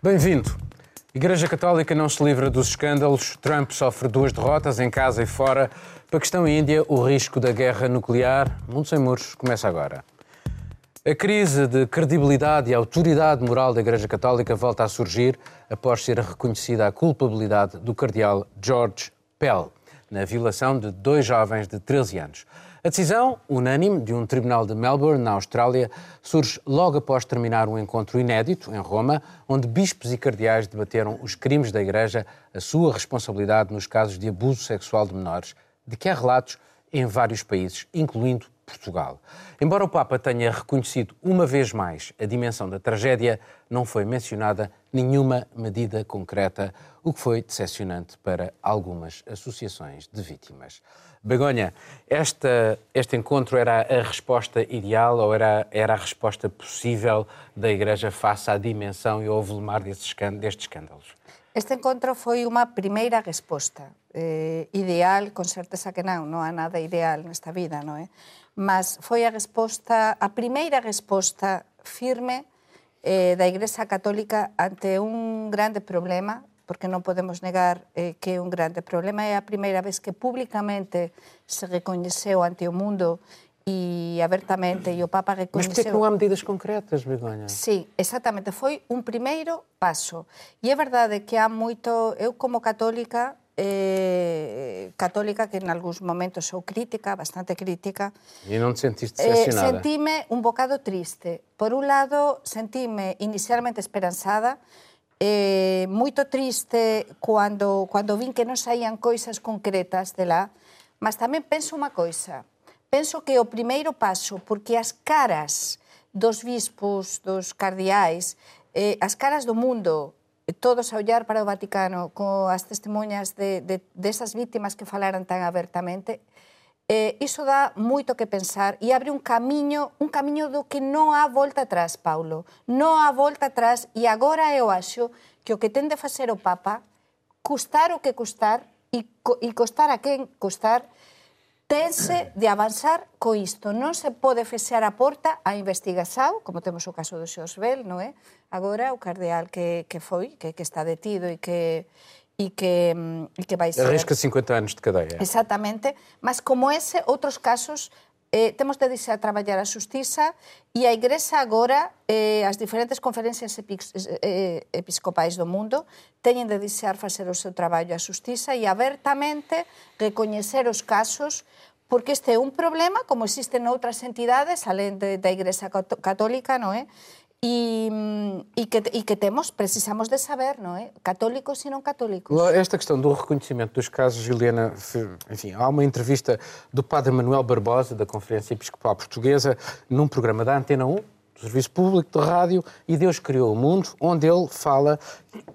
Bem-vindo. Igreja Católica não se livra dos escândalos. Trump sofre duas derrotas em casa e fora. Paquistão e Índia, o risco da guerra nuclear. Mundo sem muros começa agora. A crise de credibilidade e autoridade moral da Igreja Católica volta a surgir após ser reconhecida a culpabilidade do cardeal George Pell na violação de dois jovens de 13 anos. A decisão, unânime, de um tribunal de Melbourne, na Austrália, surge logo após terminar um encontro inédito em Roma, onde bispos e cardeais debateram os crimes da Igreja, a sua responsabilidade nos casos de abuso sexual de menores, de que há relatos em vários países, incluindo Portugal. Embora o Papa tenha reconhecido uma vez mais a dimensão da tragédia, não foi mencionada nenhuma medida concreta, o que foi decepcionante para algumas associações de vítimas. Begonha, esta, este encontro era a resposta ideal ou era, era a resposta possível da Igreja face à dimensão e ao volumar destes, destes escândalos? Este encontro foi unha primeira resposta. Eh, ideal, con certeza que non, non há nada ideal nesta vida, non é? mas foi a resposta, a primeira resposta firme eh, da Igrexa Católica ante un grande problema, porque non podemos negar eh, que é un grande problema, é a primeira vez que públicamente se recoñeceu ante o mundo e abertamente, e o Papa recoñeceu... Mas porquê que non há medidas concretas, Begonha? Sí, exactamente, foi un primeiro paso. E é verdade que há moito... Eu, como católica, eh, católica que en algúns momentos sou crítica, bastante crítica. E non te sentiste decepcionada? Eh, sentime un bocado triste. Por un lado, sentime inicialmente esperanzada, eh, moito triste cando, cando vin que non saían coisas concretas de lá, mas tamén penso unha coisa. Penso que o primeiro paso, porque as caras dos bispos, dos cardeais, eh, as caras do mundo, eh, todos a ollar para o Vaticano co as testemunhas de, de, desas vítimas que falaran tan abertamente, Eh, iso dá moito que pensar e abre un camiño, un camiño do que non há volta atrás, Paulo. Non há volta atrás e agora eu acho que o que ten de facer o Papa, custar o que custar e, e costar a quen costar, tense de avanzar co isto. Non se pode fechar a porta a investigación, como temos o caso do Xosbel, non é? Agora o cardeal que, que foi, que, que está detido e que, e que, e que vai ser... Arrisca 50 anos de cadeia. Exactamente, mas como ese, outros casos eh, temos de deixar traballar a Justiza e a Igrexa agora, eh, as diferentes conferencias eh, episcopais do mundo, teñen de deixar facer o seu traballo a Justiza e abertamente recoñecer os casos porque este é un problema, como existen outras entidades, alén de, da Igrexa Católica, non é? E, e, que, e que temos, precisamos de saber, não é? Católicos e não católicos. Esta questão do reconhecimento dos casos, Juliana, enfim, há uma entrevista do padre Manuel Barbosa, da Conferência Episcopal Portuguesa, num programa da Antena 1, do Serviço Público de Rádio, e Deus Criou o Mundo, onde ele fala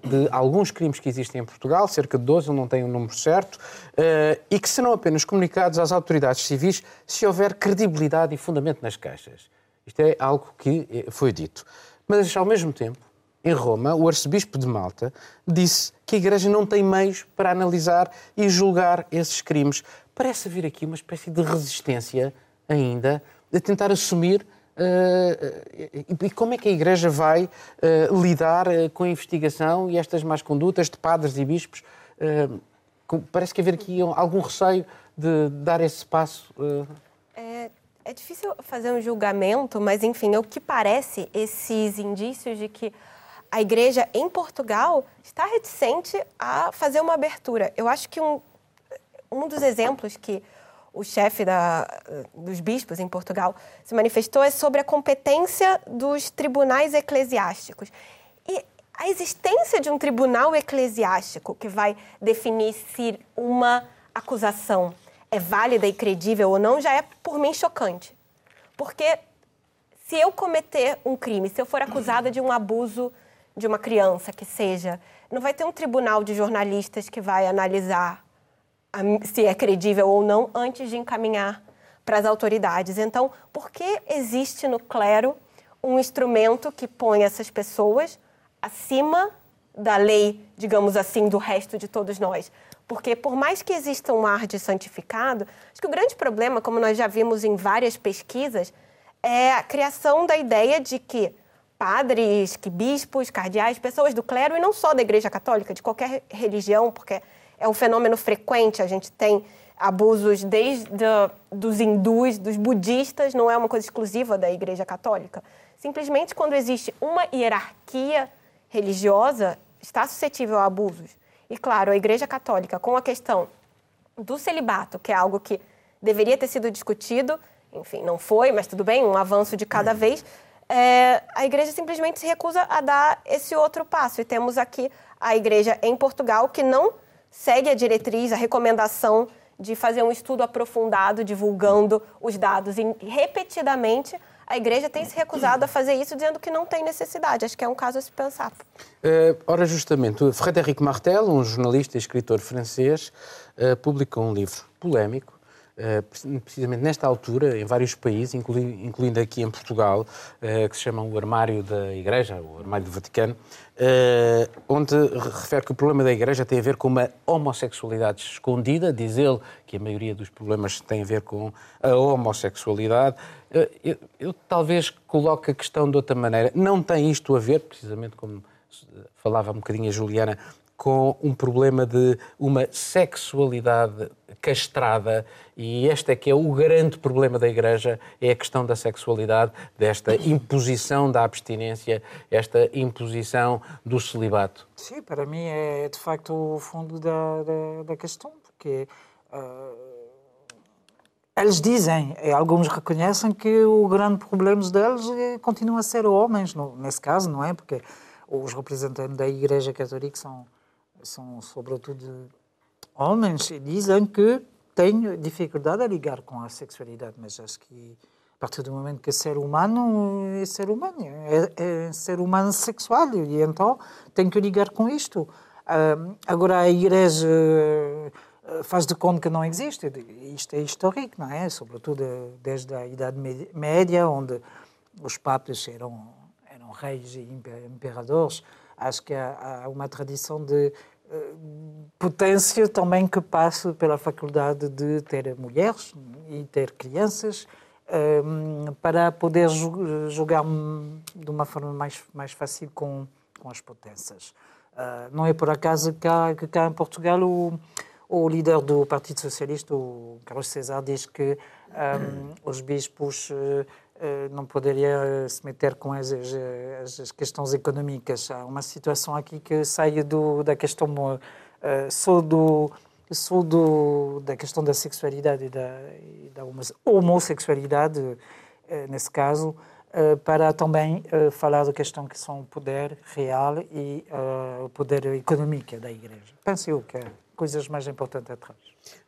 de alguns crimes que existem em Portugal, cerca de 12, ele não tem o um número certo, uh, e que serão apenas comunicados às autoridades civis se houver credibilidade e fundamento nas queixas. Isto é algo que eh, foi dito. Mas, ao mesmo tempo, em Roma, o arcebispo de Malta disse que a Igreja não tem meios para analisar e julgar esses crimes. Parece haver aqui uma espécie de resistência ainda de tentar assumir Uh, e como é que a Igreja vai uh, lidar uh, com a investigação e estas más condutas de padres e bispos? parece que haver aqui algum receio de dar esse passo. É difícil fazer um julgamento, mas enfim, o que parece esses indícios de que a igreja em Portugal está reticente a fazer uma abertura. Eu acho que um, um dos exemplos que o chefe da, dos bispos em Portugal se manifestou é sobre a competência dos tribunais eclesiásticos. E a existência de um tribunal eclesiástico que vai definir se uma acusação é válida e credível ou não, já é por mim chocante. Porque se eu cometer um crime, se eu for acusada de um abuso de uma criança que seja, não vai ter um tribunal de jornalistas que vai analisar se é credível ou não antes de encaminhar para as autoridades. Então, por que existe no clero um instrumento que põe essas pessoas acima da lei, digamos assim, do resto de todos nós? Porque, por mais que exista um ar de santificado, acho que o grande problema, como nós já vimos em várias pesquisas, é a criação da ideia de que padres, que bispos, cardeais, pessoas do clero, e não só da Igreja Católica, de qualquer religião, porque é um fenômeno frequente, a gente tem abusos desde dos hindus, dos budistas, não é uma coisa exclusiva da Igreja Católica. Simplesmente quando existe uma hierarquia religiosa, está suscetível a abusos. E claro, a Igreja Católica, com a questão do celibato, que é algo que deveria ter sido discutido, enfim, não foi, mas tudo bem, um avanço de cada vez, é, a igreja simplesmente se recusa a dar esse outro passo. E temos aqui a igreja em Portugal que não segue a diretriz, a recomendação de fazer um estudo aprofundado, divulgando os dados. E repetidamente a igreja tem se recusado a fazer isso, dizendo que não tem necessidade. Acho que é um caso a se pensar. Uh, ora, justamente, Frédéric Martel, um jornalista e escritor francês, uh, publicou um livro polémico eh, precisamente nesta altura, em vários países, incluindo aqui em Portugal, eh, que se chama o Armário da Igreja, o Armário do Vaticano, onde refere que o problema da Igreja tem a ver com uma homossexualidade escondida, diz ele que a maioria dos problemas tem a ver com a homossexualidade. Eu, eu talvez coloque a questão de outra maneira. Não tem isto a ver, precisamente como falava um bocadinho a Juliana, com um problema de uma sexualidade castrada e este é que é o grande problema da Igreja, é a questão da sexualidade, desta imposição da abstinência, esta imposição do celibato. Sim, para mim é de facto o fundo da, da, da questão, porque uh, eles dizem, e alguns reconhecem que o grande problema deles é, continua a ser homens, nesse caso, não é? Porque os representantes da Igreja Católica são, são sobretudo homens e dizem que têm dificuldade a ligar com a sexualidade, mas acho que a partir do momento que é ser humano é ser humano, é, é ser humano sexual e então tem que ligar com isto. agora a Igreja eh, faz de conta que não existe. Isto é histórico, não é? Sobretudo desde a Idade Média, onde os papas eram, eram reis e imperadores. Acho que há, há uma tradição de potência também que passa pela faculdade de ter mulheres e ter crianças um, para poder jogar de uma forma mais, mais fácil com, com as potências. Uh, não é por acaso que cá, que cá em Portugal o, o líder do Partido Socialista, o Carlos César, diz que um, os bispos eh, não poderia eh, se meter com as, as, as, questões económicas. Há uma situação aqui que sai do, da questão uh, do, só do, da questão da sexualidade e da, e da homossexualidade, uh, nesse caso, uh, para também falar da questão que são o poder real e o poder económico da Igreja. Penso eu que é coisas mais importantes atrás.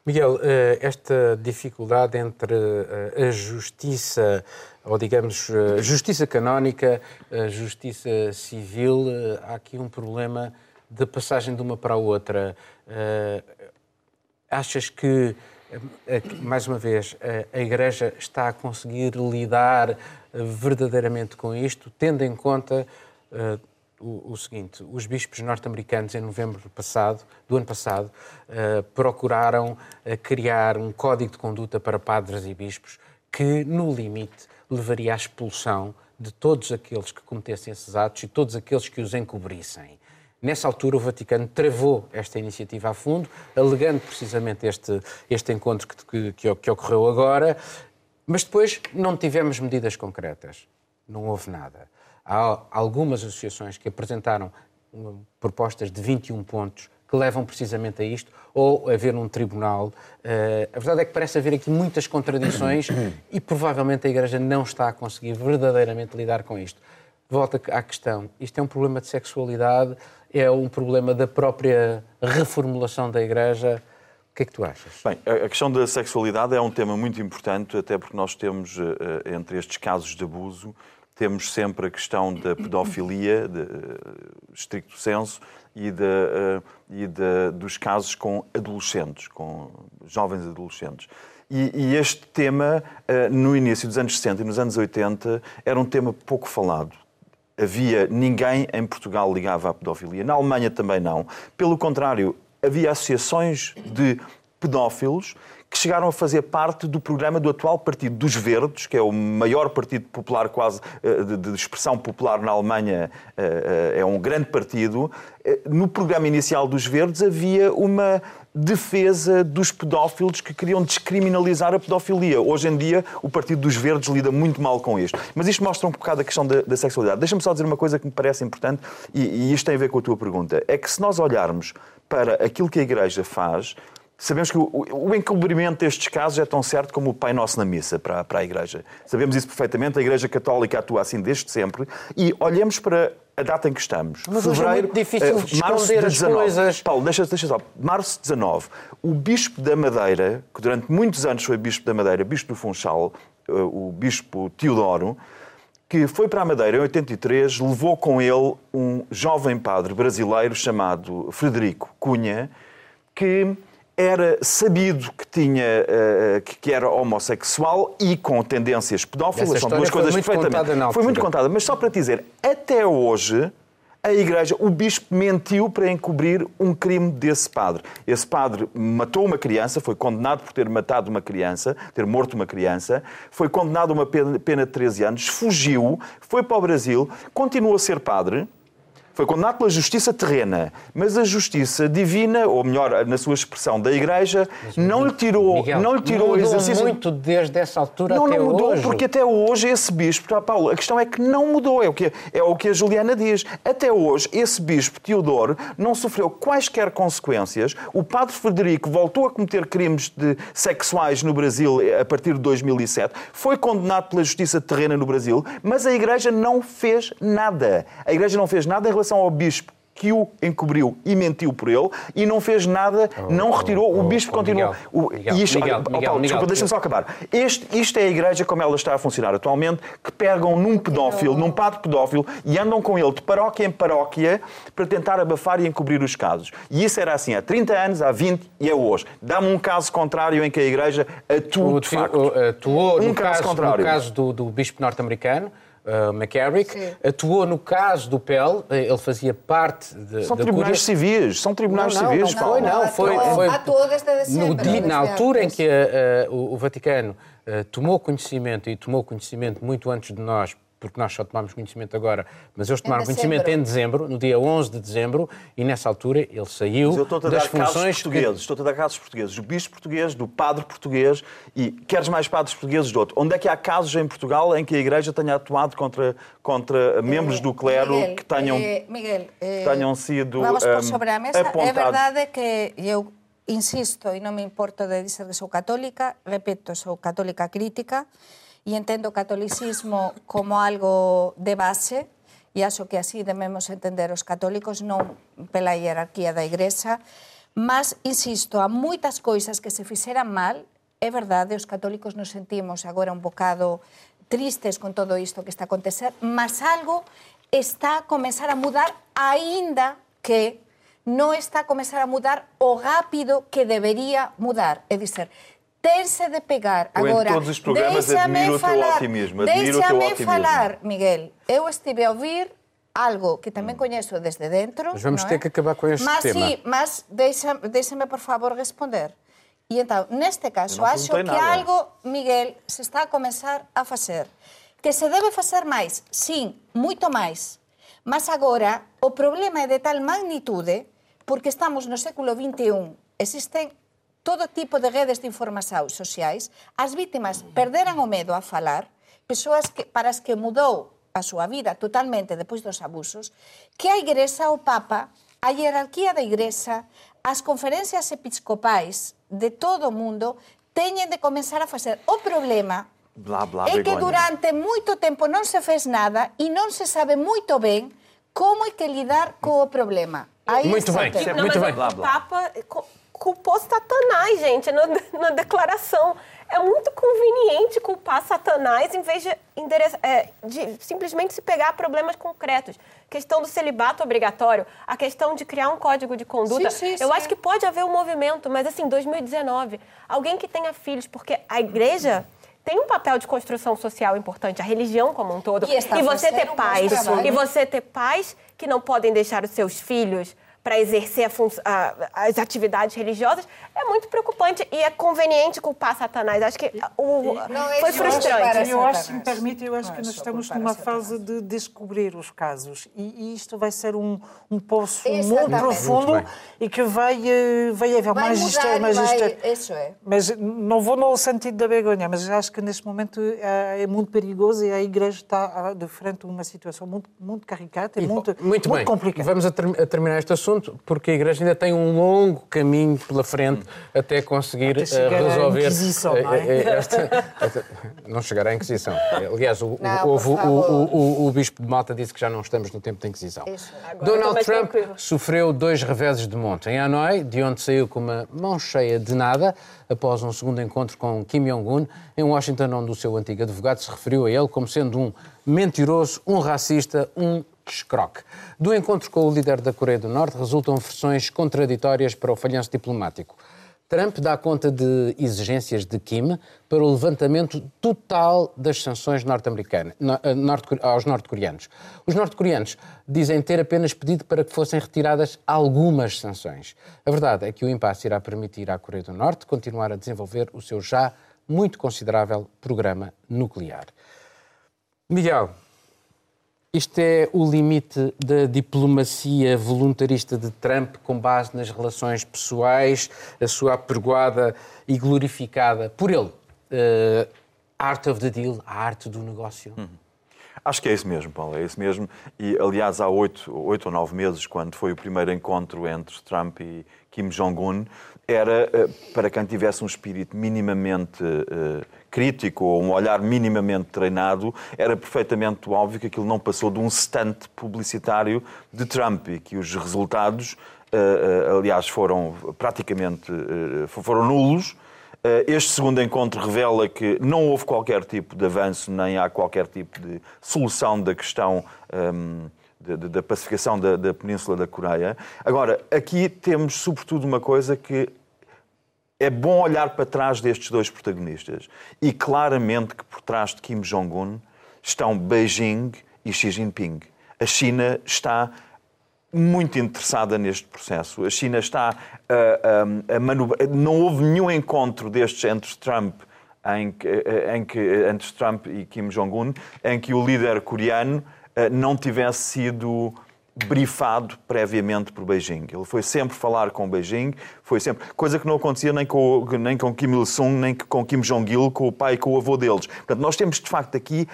Miguel, eh, esta dificuldade entre eh, a justiça, ou digamos, eh, justiça canónica, a justiça civil, há aqui um problema de passagem de uma para a outra. Achas que, mais uma vez, a Igreja está a conseguir lidar verdadeiramente com isto, tendo em conta o, o seguinte: os bispos norte-americanos, em novembro passado, do ano passado, uh, procuraram uh, criar um código de conduta para padres e bispos que, no limite, levaria à expulsão de todos aqueles que cometessem esses atos e todos aqueles que os encobrissem. Nessa altura, o Vaticano travou esta iniciativa a fundo, alegando precisamente este, este encontro que, que, que ocorreu agora, mas depois não tivemos medidas concretas. Não houve nada. Há algumas associações que apresentaram propostas de 21 pontos que levam precisamente a isto, ou haver um tribunal. Uh, a verdade é que parece haver aqui muitas contradições e provavelmente a Igreja não está a conseguir verdadeiramente lidar com isto. Volta à questão: isto é um problema de sexualidade, é um problema da própria reformulação da Igreja. O que é que tu achas? Bem, a questão da sexualidade é um tema muito importante, até porque nós temos, eh, entre estes casos de abuso, temos sempre a questão da pedofilia, de estricto senso, e, de, uh, e de, dos casos com adolescentes, com jovens adolescentes. E, e este tema, uh, no início dos anos 60 e nos anos 80, era um tema pouco falado. Havia ninguém em Portugal ligava à pedofilia. Na Alemanha também não. Pelo contrário, havia associações de pedófilos que chegaram a fazer parte do programa do atual Partido dos Verdes, que é o maior partido popular quase eh, de, expressão popular na Alemanha, eh, eh, é um grande partido. No programa inicial dos Verdes havia uma defesa dos pedófilos que queriam descriminalizar a pedofilia. Hoje em dia, o Partido dos Verdes lida muito mal com isto. Mas isto mostra um bocado a questão da, da sexualidade. Deixa-me só dizer uma coisa que me parece importante, e, e isto tem a ver com a tua pergunta. É que se nós olharmos para aquilo que a Igreja faz, Sabemos que o, o encobrimento destes casos é tão certo como o Pai Nosso na missa para, para a Igreja. Sabemos isso perfeitamente, a Igreja Católica atua assim desde sempre. E olhemos para a data em que estamos. Mas Fevereiro, hoje é muito difícil de esconder de 19. as coisas. Paulo, deixa, deixa só. Março 19. O Bispo da Madeira, que durante muitos anos foi Bispo da Madeira, Bispo do Funchal, eh, o Bispo Teodoro, que foi para a Madeira em 83, levou com ele um jovem padre brasileiro chamado Frederico Cunha, que era sabido que tinha uh, que, era homossexual e com tendências pedófilas. São duas coisas perfeitamente. Foi muito contada, mas só para dizer, até hoje a Igreja, o bispo mentiu para encobrir um crime desse padre. Esse padre matou uma criança, foi condenado por ter matado uma criança, ter morto uma criança, foi condenado a uma pena de 13 anos, fugiu, foi para o Brasil, continuou a ser padre, foi condenado pela justiça terrena, mas a justiça divina, ou melhor, na sua expressão da Igreja, não lhe tirou, Miguel, não lhe tirou mudou exercício. muito desde essa altura não, até não mudou, hoje. porque até hoje esse bispo, Paulo, a questão é que não mudou, é o que, é o que a Juliana diz. Até hoje, esse bispo, Teodoro, não sofreu quaisquer consequências. O padre Frederico voltou a cometer crimes de, sexuais no Brasil a partir de 2007, foi condenado pela justiça terrena no Brasil, mas a Igreja não fez nada. A Igreja não fez nada em relação relação ao bispo que o encobriu e mentiu por ele e não fez nada, oh, não retirou, oh, o bispo oh, continuou. Miguel, Miguel, isto, Miguel, oh, Paulo, desculpa, deixa-me só acabar. Este, isto é a igreja como ela está a funcionar atualmente, que pegam num pedófilo, num padre pedófilo e andam com ele de paróquia em paróquia para tentar abafar e encobrir os casos. E isso era assim há 30 anos, há 20 e é hoje. Dá-me um caso contrário em que a igreja atua de facto. Atuou um no caso, contrário. no caso do, do bispo norte-americano, uh, McCarrick, Sim. atuou no caso do PEL, eh, ele fazia parte de, São tribunais civis, são tribunais não, não, civis. Não, foi, não, foi, foi, atuou desde dezembro. No, na altura em que uh, o, o, Vaticano uh, tomou conhecimento, e tomou conhecimento muito antes de nós, porque nós só tomámos conhecimento agora, mas eles tomaram conhecimento em dezembro, no dia 11 de dezembro, e nessa altura ele saiu mas eu estou a das dar funções... Portugueses, que... Estou a dar casos portugueses, do bispo português, do padre português, e queres mais padres portugueses do outro. Onde é que há casos em Portugal em que a Igreja tenha atuado contra, contra membros do clero Miguel, que tenham, eh, Miguel, eh, tenham sido Vamos um, por sobre a mesa. apontados? É verdade que eu insisto, e non me importo de dizer que sou católica, repito, sou católica crítica, e entendo o catolicismo como algo de base e acho que así debemos entender os católicos, non pela hierarquía da Igrexa, mas, insisto, a moitas coisas que se fixeran mal, é verdade, os católicos nos sentimos agora un bocado tristes con todo isto que está a acontecer, mas algo está a comenzar a mudar, aínda que non está a comenzar a mudar o rápido que debería mudar. É dizer, terse de pegar. Eu Agora, em todos os programas admiro falar, o teu otimismo. Admiro o teu otimismo. falar, Miguel. Eu estive a ouvir algo que tamén coñezo desde dentro. Mas vamos ter é? que acabar com este mas, tema. Sí, mas deixe-me, por favor, responder. E então, neste caso, acho que nada. algo, Miguel, se está a comenzar a facer. Que se debe facer máis, sim, moito máis. Mas agora, o problema é de tal magnitude, porque estamos no século XXI, existen todo tipo de redes de información sociais, as vítimas perderan o medo a falar, persoas que, para as que mudou a súa vida totalmente depois dos abusos, que a Igrexa, o Papa, a hierarquía da Igrexa, as conferencias episcopais de todo o mundo teñen de comenzar a facer. O problema Blá, blá, é que durante moito tempo non se fez nada e non se sabe moito ben como é que lidar co problema. Aí Muito bem. Não, Muito mas bem. o. Papa culpou Satanás, gente, na, na declaração. É muito conveniente culpar Satanás em vez de, é, de simplesmente se pegar a problemas concretos. Questão do celibato obrigatório, a questão de criar um código de conduta. Sim, sim, Eu sim. acho que pode haver um movimento, mas assim, 2019, alguém que tenha filhos, porque a igreja tem um papel de construção social importante, a religião como um todo. E está você ter pais, trabalho. e você ter pais que não podem deixar os seus filhos para exercer a as atividades religiosas, é muito preocupante e é conveniente culpar Satanás. Acho que o, Não, é foi isso, frustrante. Eu acho, se me permite, eu acho Não que é nós estamos a numa Satanás. fase de descobrir os casos e, e isto vai ser um, um poço muito Exatamente. profundo Muito e que vai, eh, vai haver Vai mais mudar história, e mais vai... história. Isso é. Mas não vou no sentido da vergonha, mas acho que neste momento é, é muito perigoso e a Igreja está ah, de frente a uma situação muito, muito caricata e muito, Muito bem. complicada. Vamos a, ter- a terminar este assunto, porque a Igreja ainda tem um longo caminho pela frente até conseguir Até eh, chegar à resolver. Inquisição, eh, não é? eh, esta- esta- não chegará à Inquisição. Aliás, o, o- Não, houve- o, o- o- o Bispo de Malta disse que já não estamos no tempo da Inquisição. Isso. Agora Donald Trump sofreu dois reveses de monte em Hanoi, de onde saiu com uma mão cheia de nada, após um segundo encontro com Kim Jong-un, em Washington, onde o seu antigo advogado se referiu a ele como sendo um mentiroso, um racista, um escroque. Do encontro com o líder da Coreia do Norte resultam versões contraditórias para o falhanço diplomático. Trump dá conta de exigências de Kim para o levantamento total das sanções norte-americanas no- eh, norte- aos norte-coreanos. Os norte-coreanos dizem ter apenas pedido para que fossem retiradas algumas sanções. A verdade é que o impasse irá permitir à Coreia do Norte continuar a desenvolver o seu já muito considerável programa nuclear. Miguel, isto é o limite da diplomacia voluntarista de Trump com base nas relações pessoais, a sua apregoada e glorificada por ele. eh, art of the deal, a arte do negócio. Acho que é isso mesmo, Paulo, é isso mesmo. E, aliás, há oito, ou nove meses, quando foi o primeiro encontro entre Trump e Kim Jong-un, era eh, para quem tivesse um espírito minimamente eh, crítico ou um olhar minimamente treinado, era perfeitamente óbvio que aquilo não passou de um stunt publicitário de Trump e que os resultados, eh, eh, aliás, foram praticamente eh, foram nulos. Este segundo encontro revela que não houve qualquer tipo de avanço, nem há qualquer tipo de solução da questão um, de- da pacificação da, da Península da Coreia. Agora, aqui temos sobretudo uma coisa que é bom olhar para trás destes dois protagonistas. E claramente que por trás de Kim Jong-un estão Beijing e Xi Jinping. A China está muito interessada neste processo. A China está a, a, a manobrar. Não houve nenhum encontro destes entre Trump, em que, em que, entre Trump e Kim Jong-un em que o líder coreano eh, não tivesse sido brifado previamente por Beijing. Ele foi sempre falar com Beijing, foi sempre coisa que não acontecia nem com, nem com Kim Il-sung, nem com Kim Jong-il, com o pai com o avô deles. Portanto, nós temos de facto aqui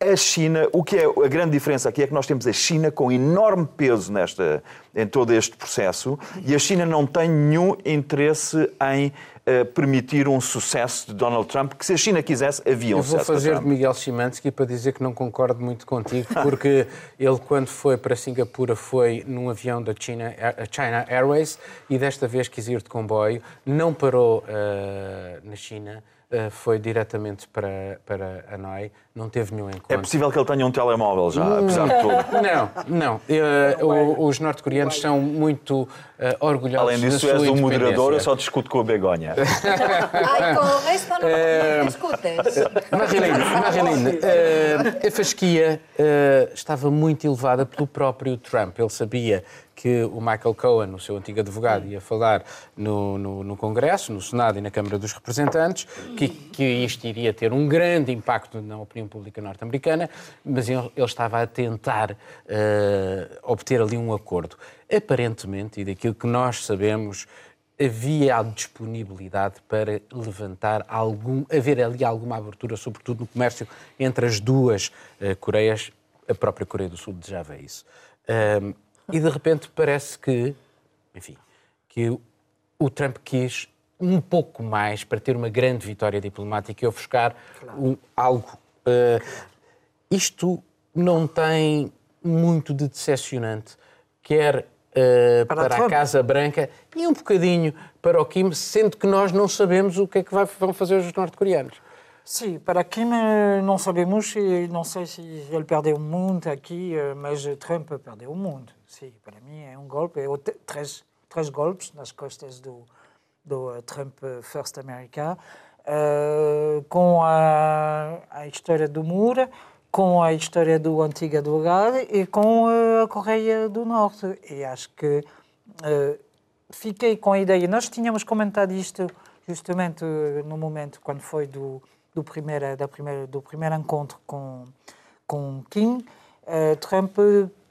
a China, o que é a grande diferença aqui é que nós temos a China com enorme peso nesta, em todo este processo e a China não tem nenhum interesse em eh, permitir um sucesso de Donald Trump, que se a China quisesse, havia um Eu vou sucesso fazer de. Miguel Chimansky para dizer que não concordo muito contigo, porque ele, quando foi para Singapura, foi num avião da China, a China Airways e desta vez quis ir de comboio, não parou eh, na China, eh, foi diretamente para, para Hanoi, não teve nenhum encontro. É possível que ele tenha um telemóvel já, apesar de tudo. Não, não. Eh, o- os norte-coreanos são muito eh, orgulhosos Além disso, da és sua um moderador, eu só discuto com a Begonha. Ai, com o resto não, Eh, não discutes. Marilene, Marilene eh, a fasquia eh, estava muito elevada pelo próprio Trump. Ele sabia que o Michael Cohen, o seu antigo advogado, ia falar no, no- no Congresso, no Senado e na Câmara dos Representantes, que, que isto iria ter um grande impacto na opinião pública norte-americana, mas ele, ele estava a tentar eh, obter ali um acordo. Aparentemente, e daquilo que nós sabemos, havia a disponibilidade para levantar algum, haver ali alguma abertura, sobretudo no comércio entre as duas eh, Coreias. A própria Coreia do Sul desejava isso. Ahm, e de repente parece que, enfim, que o- o Trump quis um pouco mais para ter uma grande vitória diplomática e ofuscar um- algo. eh, isto não tem muito de decepcionante, quer eh, Para para, a. Casa Branca e um bocadinho para o Kim, sendo que nós não sabemos o que é que vai- vão fazer os norte-coreanos. Sim, para Kim eh, não sabemos, não sei se ele perdeu muito aqui, eh, mas Trump perdeu muito. Sim, para mim é um golpe, ou três, três golpes nas costas do, do eh, Trump First America, eh, com a, a história do muro, com a história do antigo advogado e com eh, a Coreia do Norte. E acho que uh, fiquei com a ideia, nós tínhamos comentado isto justamente no momento quando foi do, do, primeira, da primeira, do primeiro encontro com, com Kim, uh, Trump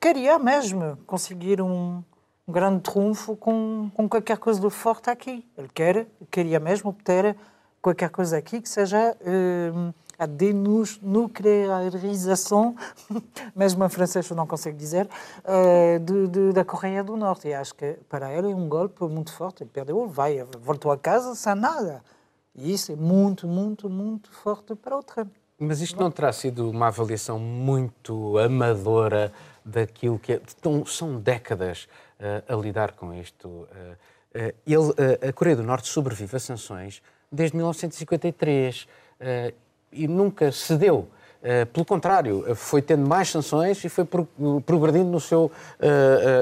queria mesmo conseguir um, um grande trunfo com, com qualquer coisa de forte aqui. Ele quer, queria mesmo obter qualquer coisa aqui que seja uh, a denuclearização, mesmo em francês eu não consigo dizer, uh, de, de, da Coreia do Norte. E acho que para ele é um golpe muito forte. Ele perdeu, vai, voltou a casa sem nada. E isso é muito, muito, muito forte para o Trump. Mas isto não terá sido uma avaliação muito amadora daquilo que é. São décadas uh, a lidar com isto. Uh, uh, ele, a Coreia do Norte sobrevive a sanções desde 1953 e nunca cedeu. Pelo contrário, foi tendo mais sanções e foi progredindo no seu,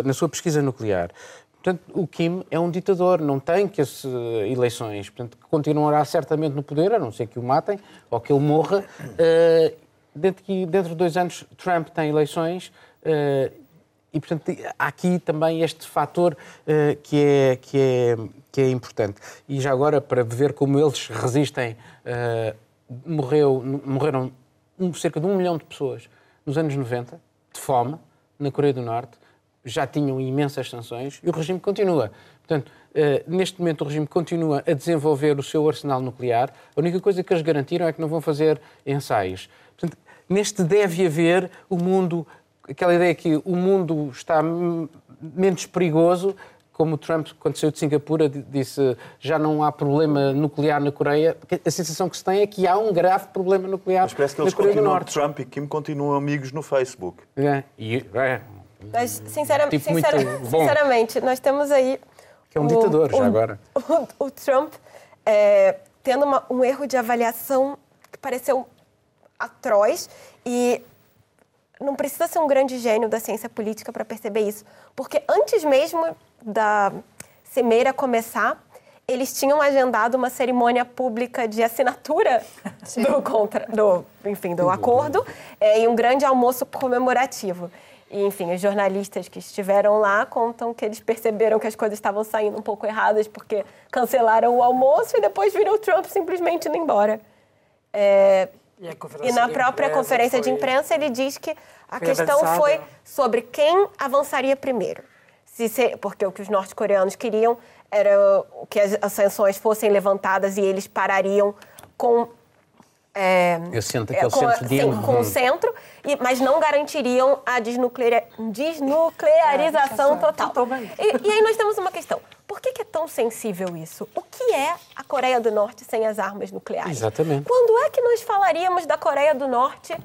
na sua pesquisa nuclear. Portanto, o Kim é um ditador, não tem que as eleições. Portanto, continuará certamente no poder, a não ser que o matem ou que ele morra. Dentro de, dentro de dois anos, Trump tem eleições e, portanto, há aqui também este fator uh, que, é, que, é, que é importante. E já agora, para ver como eles resistem, uh, morreu, morreram cerca de um milhão de pessoas nos anos 90, de fome, na Coreia do Norte, já tinham imensas sanções e o regime continua. Portanto, neste momento o regime continua a desenvolver o seu arsenal nuclear. A única coisa que eles garantiram é que não vão fazer ensaios. Portanto, neste deve haver o mundo aquela ideia que o mundo está menos perigoso, como o Trump, quando saiu de Singapura, disse já não há problema nuclear na Coreia, a sensação que se tem é que há um grave problema nuclear Mas parece que eles continuam, Trump e Kim continuam amigos no Facebook. É, e, é, Mas, sincera, tipo sincera, sinceramente, nós temos aí... Que é um o, ditador, já agora. O, o Trump é, tendo uma, um erro de avaliação que pareceu atroz e não precisa ser um grande gênio da ciência política para perceber isso, porque antes mesmo da Cimeira começar, eles tinham agendado uma cerimônia pública de assinatura do contra, do, enfim, do acordo é, e um grande almoço comemorativo. E, enfim, os jornalistas que estiveram lá contam que eles perceberam que as coisas estavam saindo um pouco erradas porque cancelaram o almoço e depois viram o Trump simplesmente indo embora. É, e, e, na própria conferência de imprensa ele diz que a foi questão avançada. foi sobre quem avançaria primeiro. Se, se, porque o que os norte-coreanos queriam era que as, as, sanções fossem levantadas e eles parariam com. É, Eu sinto aquele com, centro de sim, com o centro, e, mas não garantiriam a desnuclear, desnuclearização total. E, e aí nós temos uma questão. Por que, que, é tão sensível isso? O que é a Coreia do Norte sem as armas nucleares? Exatamente. Quando é que nós falaríamos da Coreia do Norte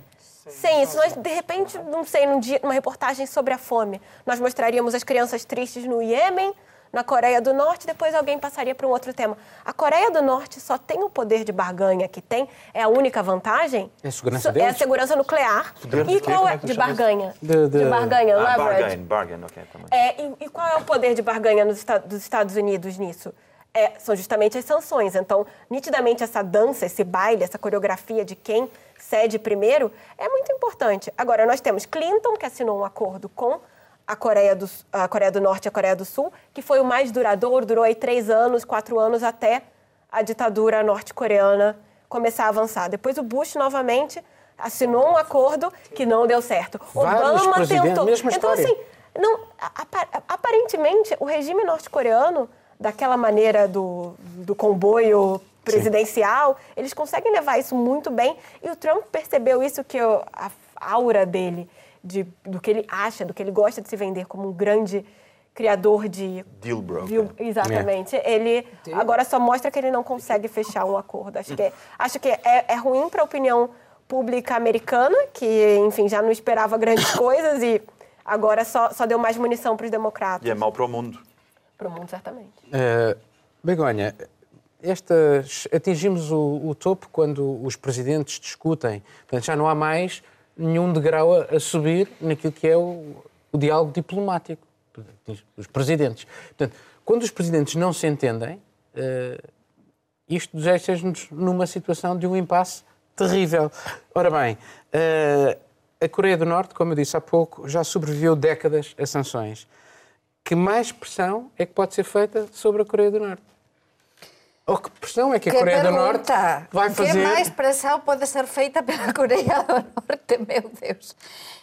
sem isso? Nós, de repente, não sei, num dia, numa reportagem sobre a fome, nós mostraríamos as crianças tristes no Iêmen, na Coreia do Norte, depois alguém passaria para um outro tema. A Coreia do Norte só tem o poder de barganha que tem, é a única vantagem. É a segurança? É a segurança nuclear. Poder e qual é, de barganha? De, de... de barganha, ah, leverage. Bargain, bargain, ok, também. É, e, e, qual é o poder de barganha nos, dos Estados Unidos nisso? É, são justamente as sanções. Então, nitidamente, essa dança, esse baile, essa coreografia de quem cede primeiro é muito importante. Agora, nós temos Clinton, que assinou um acordo com a Coreia, do, a Coreia do Norte e a Coreia do Sul, que foi o mais duradouro, durou aí três anos, quatro anos, até a ditadura norte-coreana começar a avançar. Depois o Bush, novamente, assinou um acordo que não deu certo. Vários Obama tentou. Mesma então, assim, não, aparentemente, o regime norte-coreano, daquela maneira do, do comboio presidencial, Sim. eles conseguem levar isso muito bem. E o Trump percebeu isso, que a aura dele de, do que ele acha, do que ele gosta de se vender como um grande criador de... Deal broker. exatamente. É. Ele agora só mostra que ele não consegue fechar um acordo. Acho que, é, acho que é, é ruim para a opinião pública americana, que, enfim, já não esperava grandes coisas e agora só, só deu mais munição para os democratas. E é mau para o mundo. Para o mundo, certamente. Uh, Begonha, estas, atingimos o, o, topo quando os presidentes discutem. Portanto, já não há mais nenhum degrau a, subir naquilo que é o, o diálogo diplomático. Os presidentes. Portanto, quando os presidentes não se entendem, uh, isto deixa-nos numa situação de um impasse terrível. Ora bem, uh, a Coreia do Norte, como eu disse há pouco, já sobreviveu décadas a sanções. que mais pressão é que pode ser feita sobre a Coreia do Norte? Ou que pressão é que a Que Coreia do Norte vai fazer? Que máis presión pode ser feita pela Corea do Norte, meu Deus.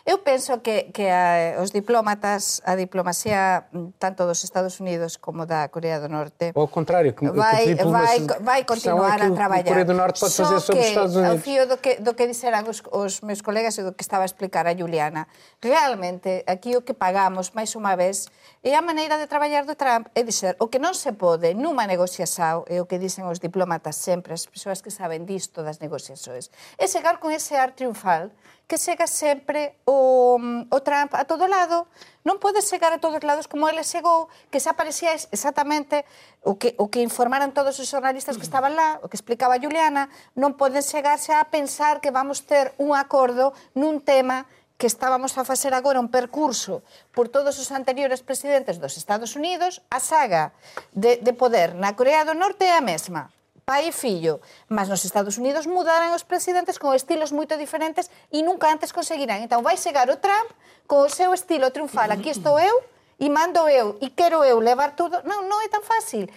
Eu penso que, que a, os diplomatas, a diplomacia tanto dos Estados Unidos como da Corea do Norte, Ou ao contrário, que, vai, que a vai, vai pressão é continuar que a traballar. A Coreia do Norte pode Só fazer sobre os que, Estados ao Unidos. fío do que, do que disseran os, os meus colegas e do que estaba a explicar a Juliana, realmente aquí o que pagamos, máis unha vez, é a maneira de traballar do Trump, é dizer, o que non se pode nunha negociação, é o que dicen os diplomatas sempre, as persoas que saben disto das negociações, é chegar con ese ar triunfal que chega sempre o, o Trump a todo lado, non pode chegar a todos lados como ele chegou, que xa parecía exactamente o que, o que informaran todos os jornalistas que estaban lá, o que explicaba Juliana, non poden chegarse a pensar que vamos ter un acordo nun tema que estábamos a facer agora un percurso por todos os anteriores presidentes dos Estados Unidos, a saga de, de poder na Corea do Norte é a mesma pai e fillo, mas nos Estados Unidos mudaran os presidentes con estilos moito diferentes e nunca antes conseguirán. Então vai chegar o Trump con o seu estilo triunfal, aquí estou eu e mando eu e quero eu levar tudo. Non, non é tan fácil.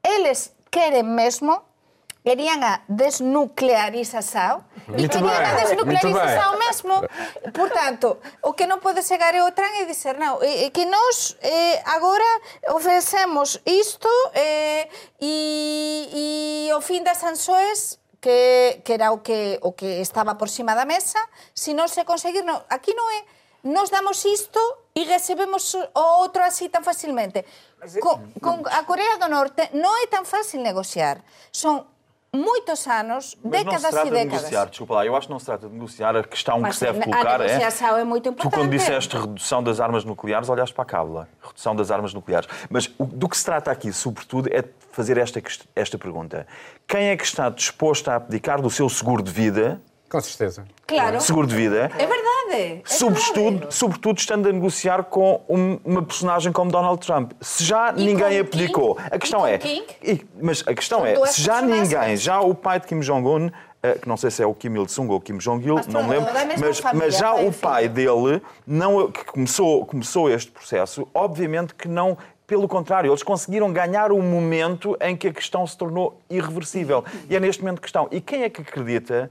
Eles queren mesmo, querían a desnuclearización, Equilibades bem. clarices ao mesmo. Portanto, o que non pode chegar é o tran e dizer, non, é eh, eh, que nós eh, agora ofrecemos isto eh, e, e o fin das sanções que, que era o que, o que estaba por cima da mesa, se non se conseguir, non, aquí non é nos damos isto e recebemos o outro así tan facilmente. Con, con a Corea do Norte non é tan fácil negociar. Son moitos anos, Mas não se décadas trata e de décadas. negociar, desculpa lá, eu acho que não se trata de negociar, a questão Mas que se deve a colocar é... negociação é muito Tu quando importante. disseste redução das armas nucleares, olhaste para a cábula. Redução das armas nucleares. Mas o- do que se trata aqui, sobretudo, é de fazer esta, esta pergunta. Quem é que está disposto a abdicar do seu seguro de vida, Com certeza. Claro. seguro de vida, É verdade. É sobretudo, verdade. sobretudo estando a negociar com um- uma personagem como Donald Trump. Se já E ninguém King? a questão E é, King? e- mas a questão é, se já ninguém, já o pai de Kim Jong-un, eh, que não sei se é o Kim Il-sung ou o Kim Jong-il, não me lembro, mesma mas, família, mas já e o pai dele, não, que começou, começou este processo, obviamente que não pelo contrário, eles conseguiram ganhar o momento em que a questão se tornou irreversível. E é neste momento que estão. E quem é que acredita,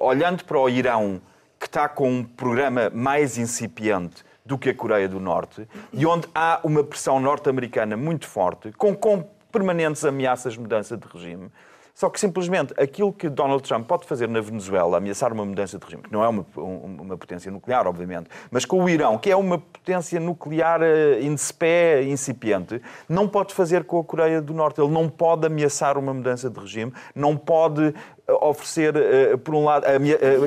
olhando para o Irão, que está com um programa mais incipiente do que a Coreia do Norte, e onde há uma pressão norte-americana muito forte, com, com permanentes ameaças de mudança de regime, só que simplesmente aquilo que Donald Trump pode fazer na Venezuela, ameaçar uma mudança de regime, que não é uma, um- uma potência nuclear, obviamente, mas com o Irão, que é uma potência nuclear eh, indespé, incipiente, não pode fazer com a Coreia do Norte. Ele não pode ameaçar uma mudança de regime, não pode eh, oferecer, eh, por um lado, eh,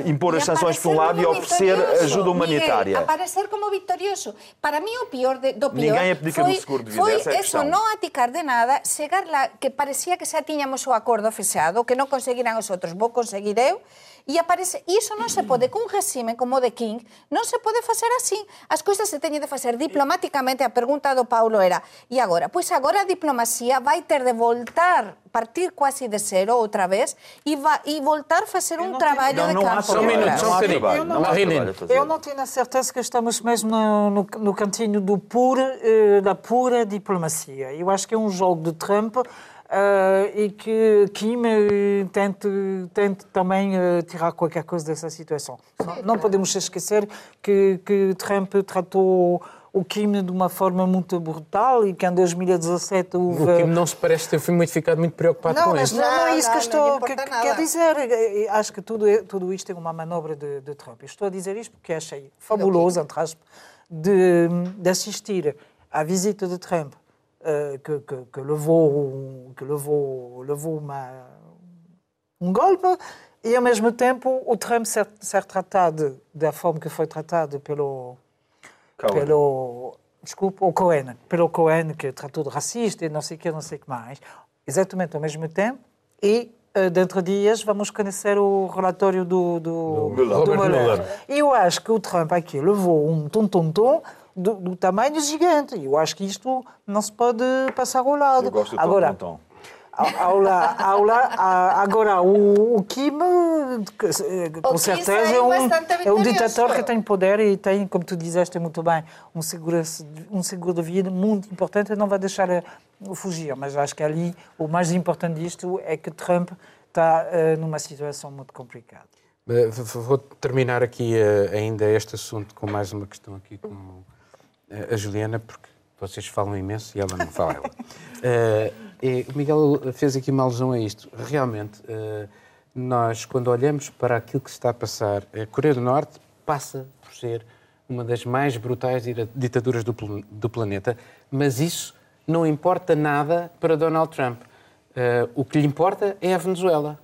impor as sanções por um lado e oferecer ajuda humanitária. Miguel, aparecer como vitorioso. Para mí o pior de, do pior Ninguém abdica foi, seguro de vida, foi essa é a eso, questão. non abdicar de nada, chegar lá, que parecía que xa tiñamos o acordo fechado, que non conseguirán os outros, vou conseguir eu, e aparece, e iso non se pode, cun regime como o de King, non se pode facer así. As cousas se teñen de facer diplomáticamente, a pregunta do Paulo era, e agora? Pois agora a diplomacia vai ter de voltar, partir quasi de cero outra vez, e, va, e voltar a fazer um trabalho Não, de não campo. Só um minuto, só um bocadinho. Eu não. Eu tenho a certeza que estamos mesmo no, no, no cantinho do pura, eh, da pura diplomacia. Eu acho que é um jogo de Trump eh, e que Kim tente, tente também eh, tirar qualquer coisa dessa situação. Não, não podemos esquecer que, que Trump tratou o Kim de uma forma muito brutal e que em 2017 houve... O Kim não se parece ter muito ficado muito preocupado Não, com isso. não, não é isso que estou que, que quer dizer. Acho que tudo, é- tudo isto é uma manobra de, de Trump. Estou a dizer isto porque achei fabuloso, entre aspas, de, de assistir à visita de Trump, que, que, que levou, que levou, levou uma, um golpe, e ao mesmo tempo o Trump ser, ser tratado da forma que foi tratado pelo Cohen. pelo desculpa, o Cohen, pelo Cohen que tratou de racista e não sei o que, não sei o que mais, exatamente ao mesmo tempo, e eh, dentro de dias vamos conhecer o relatório do, do. Robert Mueller. Mueller. E eu acho que o Trump aqui levou um tom-tom-tom do, do tamanho gigante. Eu acho que isto não se pode passar ao lado. Eu gosto do Agora, tom-tom-tom. Aula, aula, a- agora, o, o Kim, eh, com Kim certeza, é um, é um ditador que tem poder e tem, como tu disseste muito bem, um seguro, um seguro de vida muito importante e não vai deixar eh, fugir. Mas acho que ali o mais importante disto é que Trump está eh, numa situação muito complicada. Vou terminar aqui eh, ainda este assunto com mais uma questão aqui com a Juliana, porque vocês falam imenso e ela não fala. ela. E o Miguel fez aqui uma alusão a isto. Realmente, eh, nós, quando olhamos para aquilo que se está a passar, a Coreia do Norte passa por ser uma das mais brutais ditaduras do, do planeta, mas isso não importa nada para Donald Trump. Eh, o que lhe importa é a Venezuela.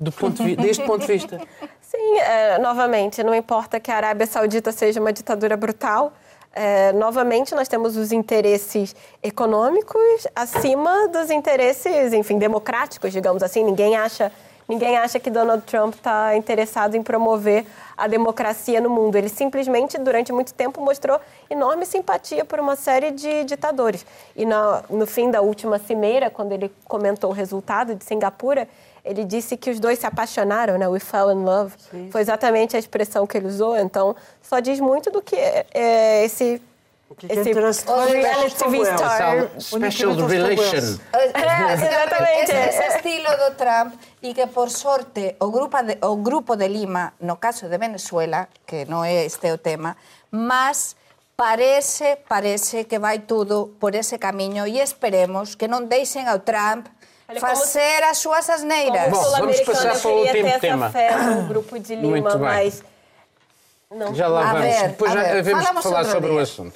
Do ponto de deste ponto de vista. Sim, é, novamente, não importa que a Arábia Saudita seja uma ditadura brutal, é, novamente nós temos os interesses econômicos acima dos interesses, enfim, democráticos, digamos assim. Ninguém acha, ninguém acha que Donald Trump está interessado em promover a democracia no mundo. Ele simplesmente, durante muito tempo, mostrou enorme simpatia por uma série de ditadores. E no, no fim da última cimeira, quando ele comentou o resultado de Singapura, ele disse que os dois se apaixonaram, né? We fell in love. Foi exatamente a expressão que ele usou. Então, só diz muito do que é, é esse... O que, que é esse star. Special relation. É, exatamente. Ese, ese estilo do Trump e que, por sorte, o grupo, de, o grupo de Lima, no caso de Venezuela, que non é este o tema, mas parece, parece que vai tudo por ese camiño e esperemos que non deixen ao Trump Olha, como- as súas asneiras. Bom, vamos passar para o queria último ter tema. essa fé no grupo de Lima, Muito bem. mas... Não. Já lá A vamos. ver, Depois já ver, devemos falamos falar sobre o assunto.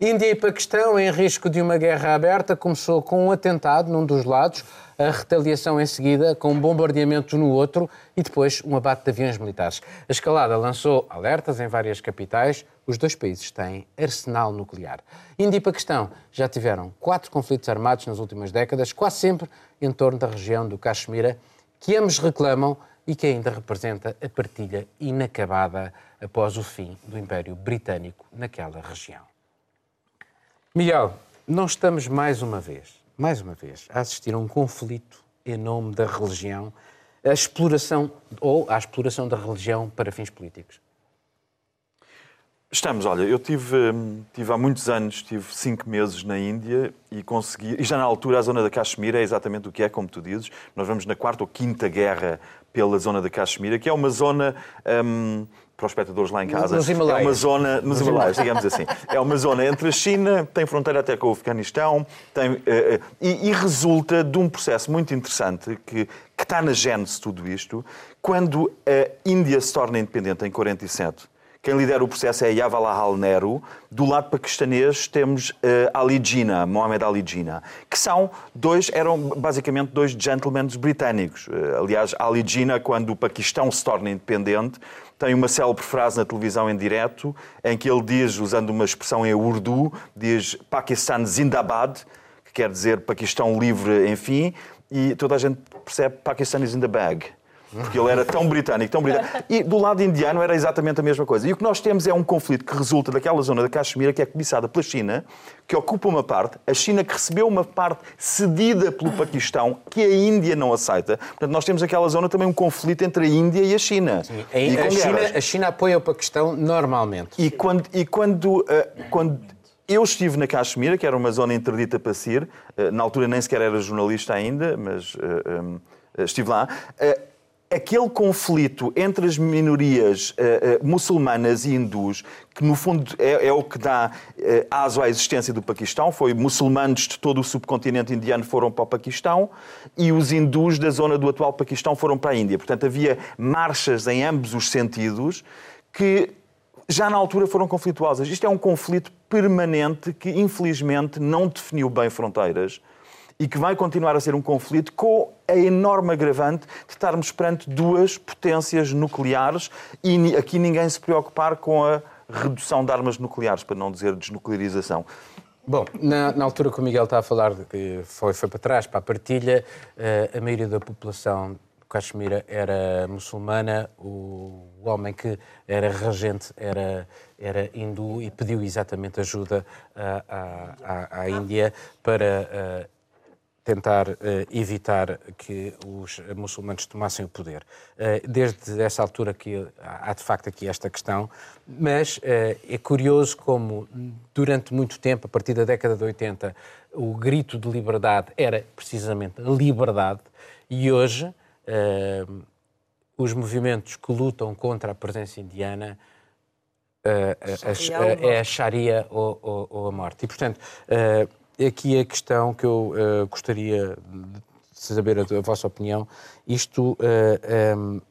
Índia e Paquistão em risco de uma guerra aberta começou com um atentado num dos lados, a retaliação em seguida com um bombardeamento no outro e depois um abate de aviões militares. A escalada lançou alertas em várias capitais. Os dois países têm arsenal nuclear. Índia e Paquistão já tiveram quatro conflitos armados nas últimas décadas, quase sempre em torno da região do Caxemira, que ambos reclamam e que ainda representa a partilha inacabada após o fim do Império Britânico naquela região. Miguel, não estamos mais uma vez, mais uma vez, a assistir a um conflito em nome da religião, a exploração ou à exploração da religião para fins políticos. Estamos, olha, eu tive, hum, tive há muitos anos, tive cinco meses na Índia e consegui, e já na altura a zona da Caxemira é exatamente o que é, como tu dizes, nós vamos na quarta ou quinta guerra pela zona da Caxemira, que é uma zona, hum, para os espectadores lá em casa, Nos Himalaias. é uma zona, nos Himalaias, digamos assim, é uma zona entre a China, tem fronteira até com o Afeganistão, tem, eh, eh, e, e resulta de um processo muito interessante que, que está na gênese de tudo isto, quando a Índia se torna independente em 47, quem lidera o processo é Jawaharlal Nehru. Do lado paquistanês temos eh, Ali Jinnah, Mohamed Ali Jinnah, que são dois, eram basicamente dois gentlemen britânicos. Eh, aliás, Ali Jinnah, quando o Paquistão se torna independente, tem uma célebre frase na televisão em direto em que ele diz, usando uma expressão em urdu, diz Pakistan Zindabad, que quer dizer Paquistão livre, enfim, e toda a gente percebe Pakistan is in the bag. Porque ele era tão britânico, tão britânico. E do lado indiano era exatamente a mesma coisa. E o que nós temos é um conflito que resulta daquela zona da Caxemira que é cobiçada pela China, que ocupa uma parte, a China que recebeu uma parte cedida pelo Paquistão, que a Índia não aceita. Portanto, nós temos aquela zona também um conflito entre a Índia e a China. A, E a China, a China apoia o Paquistão normalmente. E quando, e quando, eh, quando eu estive na Caxemira, que era uma zona interdita para se ir, eh, na altura nem sequer era jornalista ainda, mas eh, estive lá. Aquele conflito entre as minorias eh, eh, muçulmanas e hindus, que no fundo é, é o que dá eh, aso à existência do Paquistão, foi muçulmanos de todo o subcontinente indiano foram para o Paquistão e os hindus da zona do atual Paquistão foram para a Índia. Portanto, havia marchas em ambos os sentidos que já na altura foram conflituosas. Isto é um conflito permanente que, infelizmente, não definiu bem fronteiras e que vai continuar a ser um conflito com a enorme agravante de estarmos perante duas potências nucleares e aqui ninguém se preocupar com a redução de armas nucleares, para não dizer desnuclearização. Bom, na, na altura que o Miguel está a falar, que foi, foi para trás, para a partilha, eh, a maioria da população do Caxemira era muçulmana, o, o homem que era regente era, era hindu e pediu exatamente ajuda à, à, à- à Índia para eh, tentar uh, evitar que os muçulmanos tomassem o poder. Uh, desde essa altura que há de facto aqui esta questão, mas uh, é curioso como durante muito tempo, a partir da década de 80, o grito de liberdade era precisamente a liberdade e hoje os movimentos que lutam contra a presença indiana é a Sharia ou, ou, ou, a morte. E, portanto, aqui a questão que eu uh, gostaria de saber a, a, vossa opinião. Isto uh, eh, um, ehm,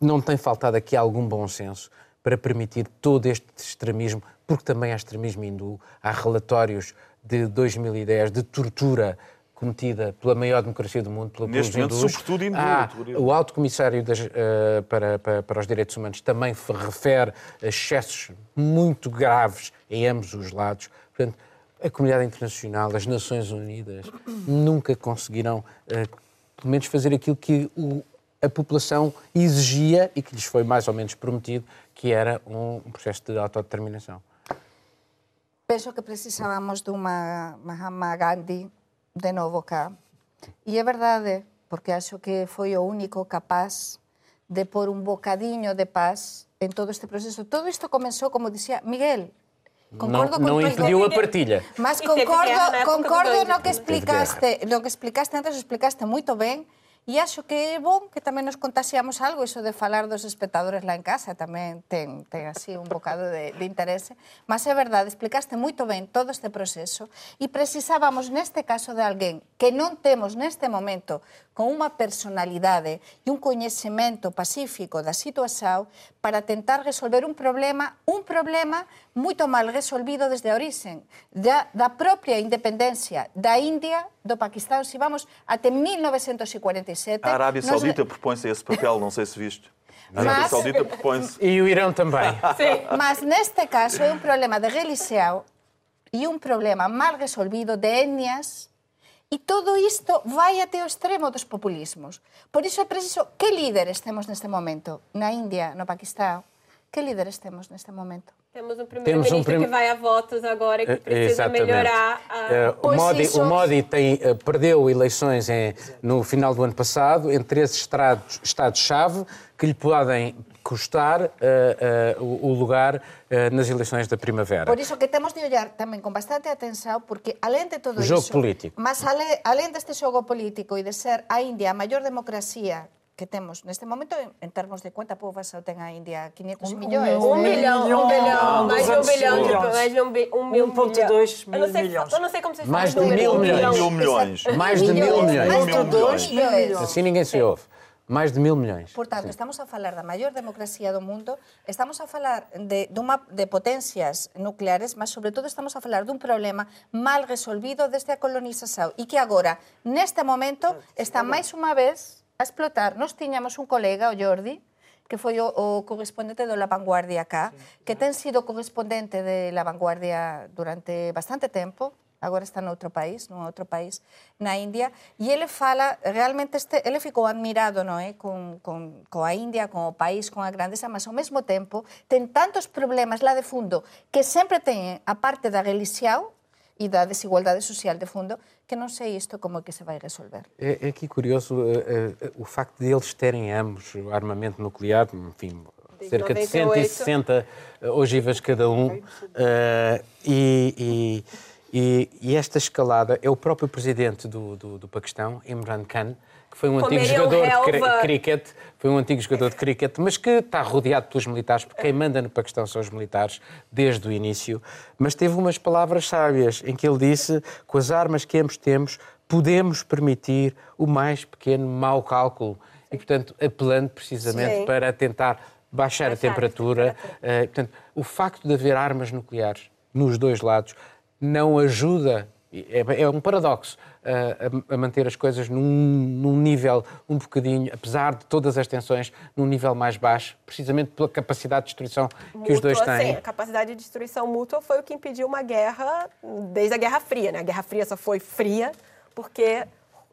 não tem faltado aqui algum bom senso para permitir todo este extremismo, porque também há extremismo hindu. Há relatórios de 2010 de tortura cometida pela maior democracia do mundo, pela Neste momento, hindus. sobretudo hindu. Ah, o Alto Comissário das, uh, para, para, para, os Direitos Humanos também refere excessos muito graves em ambos os lados. Portanto, a comunidade internacional, as Nações Unidas, nunca conseguirão, uh, pelo menos, fazer aquilo que o, a população exigia e que lhes foi mais ou menos prometido, que era um, um processo de autodeterminação. Penso que precisávamos de uma Mahatma Gandhi de novo cá. E é verdade, porque acho que foi o único capaz de pôr um bocadinho de paz em todo este processo. Todo isto começou, como dizia Miguel, Concordo no, no impediu a partilha. Mas concordo, concordo no que explicaste, no que explicaste antes, explicaste moito ben, E acho que é bon que tamén nos contaxiamos algo iso de falar dos espectadores lá en casa, tamén ten, ten así un bocado de, de interese. Mas é verdade, explicaste moito ben todo este proceso e precisábamos neste caso de alguén que non temos neste momento con unha personalidade e un coñecemento pacífico da situación para tentar resolver un problema, un problema moito mal resolvido desde a orixen da, da propia independencia da India, do Paquistán, se vamos até 1947 a Arábia Saudita nós... propõe-se esse papel, não sei se viste. A Arábia Mas... Saudita propõe-se. E o Irão também. Sim. Mas neste caso é um problema de religião e um problema mal resolvido de etnias E todo isto vai até o extremo dos populismos. Por iso é preciso que líderes temos neste momento na Índia, no Paquistão. Que líderes temos neste momento? Temos um primeiro-ministro um prim... que vai a votos agora e que precisa Exatamente. melhorar a... Uh, o, Modi, o Modi tem, uh, perdeu eleições em, no final do ano passado em três estados-chave que lhe podem custar uh, o, o, lugar nas eleições da primavera. Por isso que temos de olhar também com bastante atenção, porque além de tudo jogo isso... Jogo político. Mas além, além deste jogo político e de ser a Índia a maior democracia que temos neste momento, en termos de cuenta poboação ten a India 500 um, milhões. Um, um milhão, um bilhão, mais de um bilhão, de, mais de um, um mil 1.2 mil milhões. Eu não sei como vocês Mais de mil milhões. Mil milhões. Mais de mil milhões. Mais de dois milhões. Assim ninguém se ouve. Mais de mil milhões. Portanto, Sim. estamos a falar da maior democracia do mundo, estamos a falar de, de, uma, de potências nucleares, mas, sobretudo, estamos a falar dun problema mal resolvido desde a colonização e que agora, neste momento, está máis unha vez a explotar. Nos tiñamos un colega, o Jordi, que foi o, o correspondente do La Vanguardia acá, sí. que ten sido correspondente de La Vanguardia durante bastante tempo, agora está noutro país, nun outro país, na India, e ele fala, realmente, este, ele ficou admirado non é? con, con, con a India, con o país, con a grandeza, mas ao mesmo tempo ten tantos problemas lá de fundo que sempre ten a parte da religión e da desigualdade social de fundo, que não sei isto como é que se vai resolver. É, é aqui curioso é, é, o facto de eles terem ambos armamento nuclear, enfim, de cerca 98. de 160 ogivas cada um, uh, e, e, e, esta escalada é o próprio presidente do, do, do Paquistão, Imran Khan, que foi um antigo jogador de cricket, foi um antigo jogador de cricket, mas que está rodeado pelos militares, porque quem manda no Paquistão são os militares desde o início. Mas teve umas palavras sábias em que ele disse: com as armas que ambos temos, podemos permitir o mais pequeno mau cálculo. E, portanto, apelando precisamente Sim. para tentar baixar, baixar a temperatura. A temperatura. Uh, portanto, o facto de haver armas nucleares nos dois lados não ajuda é, é um paradoxo a, a, manter as coisas num, num, nível um bocadinho, apesar de todas as tensões, num nível mais baixo, precisamente pela capacidade de destruição que mútua, os dois têm. Sim, a capacidade de destruição mútua foi o que impediu uma guerra desde a Guerra Fria. Né? A Guerra Fria só foi fria porque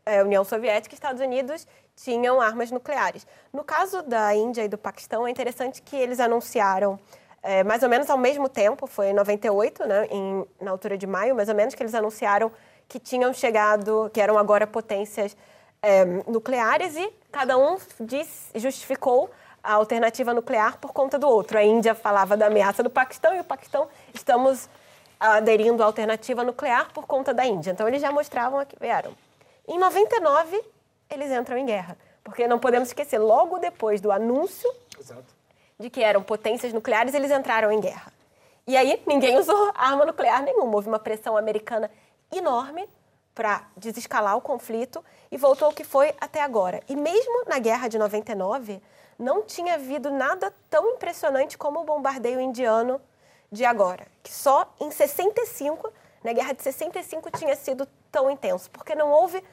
é, a União Soviética e Estados Unidos tinham armas nucleares. No caso da Índia e do Paquistão, é interessante que eles anunciaram é, mais ou menos ao mesmo tempo, foi em 98, né, em, na altura de maio, mais ou menos, que eles anunciaram que tinham chegado, que eram agora potências é, nucleares e cada um diz, justificou a alternativa nuclear por conta do outro. A Índia falava da ameaça do Paquistão e o Paquistão estamos aderindo à alternativa nuclear por conta da Índia. Então eles já mostravam a que vieram. Em 99 eles entram em guerra, porque não podemos esquecer, logo depois do anúncio Exato. De que eram potências nucleares, eles entraram em guerra. E aí ninguém usou arma nuclear nenhuma. Houve uma pressão americana enorme para desescalar o conflito e voltou ao que foi até agora. E mesmo na guerra de 99, não tinha havido nada tão impressionante como o bombardeio indiano de agora. Que só em 65, na guerra de 65, tinha sido tão intenso. Porque não houve.